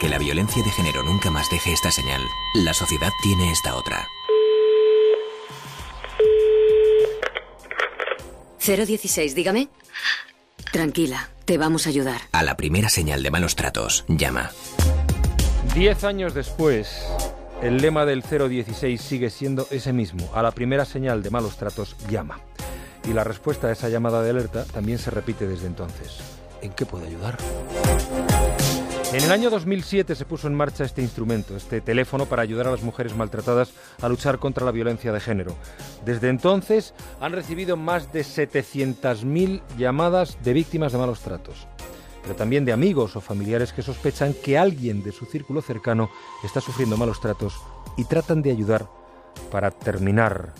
que la violencia de género nunca más deje esta señal, la sociedad tiene esta otra. 016, dígame. Tranquila, te vamos a ayudar. A la primera señal de malos tratos, llama. Diez años después, el lema del 016 sigue siendo ese mismo. A la primera señal de malos tratos, llama. Y la respuesta a esa llamada de alerta también se repite desde entonces. ¿En qué puede ayudar? En el año 2007 se puso en marcha este instrumento, este teléfono para ayudar a las mujeres maltratadas a luchar contra la violencia de género. Desde entonces han recibido más de 700.000 llamadas de víctimas de malos tratos, pero también de amigos o familiares que sospechan que alguien de su círculo cercano está sufriendo malos tratos y tratan de ayudar para terminar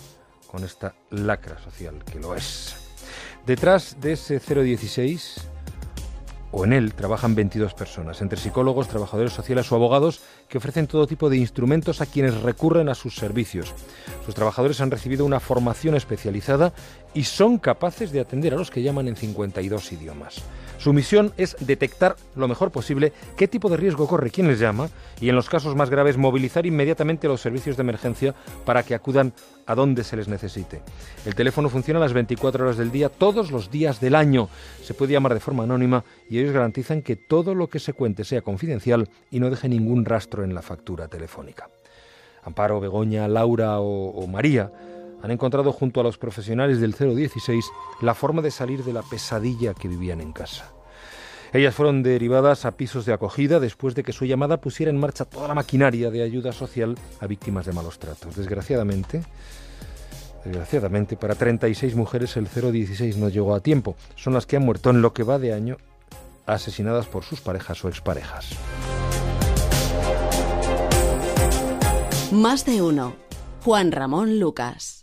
con esta lacra social que lo es. Detrás de ese 016 o en él trabajan 22 personas, entre psicólogos, trabajadores sociales o abogados que ofrecen todo tipo de instrumentos a quienes recurren a sus servicios. Sus trabajadores han recibido una formación especializada y son capaces de atender a los que llaman en 52 idiomas. Su misión es detectar lo mejor posible qué tipo de riesgo corre quien les llama y en los casos más graves movilizar inmediatamente los servicios de emergencia para que acudan a donde se les necesite. El teléfono funciona las 24 horas del día, todos los días del año. Se puede llamar de forma anónima y ellos garantizan que todo lo que se cuente sea confidencial y no deje ningún rastro en la factura telefónica. Amparo, Begoña, Laura o, o María han encontrado junto a los profesionales del 016 la forma de salir de la pesadilla que vivían en casa. Ellas fueron derivadas a pisos de acogida después de que su llamada pusiera en marcha toda la maquinaria de ayuda social a víctimas de malos tratos. Desgraciadamente, desgraciadamente para 36 mujeres el 016 no llegó a tiempo. Son las que han muerto en lo que va de año asesinadas por sus parejas o exparejas. Más de uno. Juan Ramón Lucas.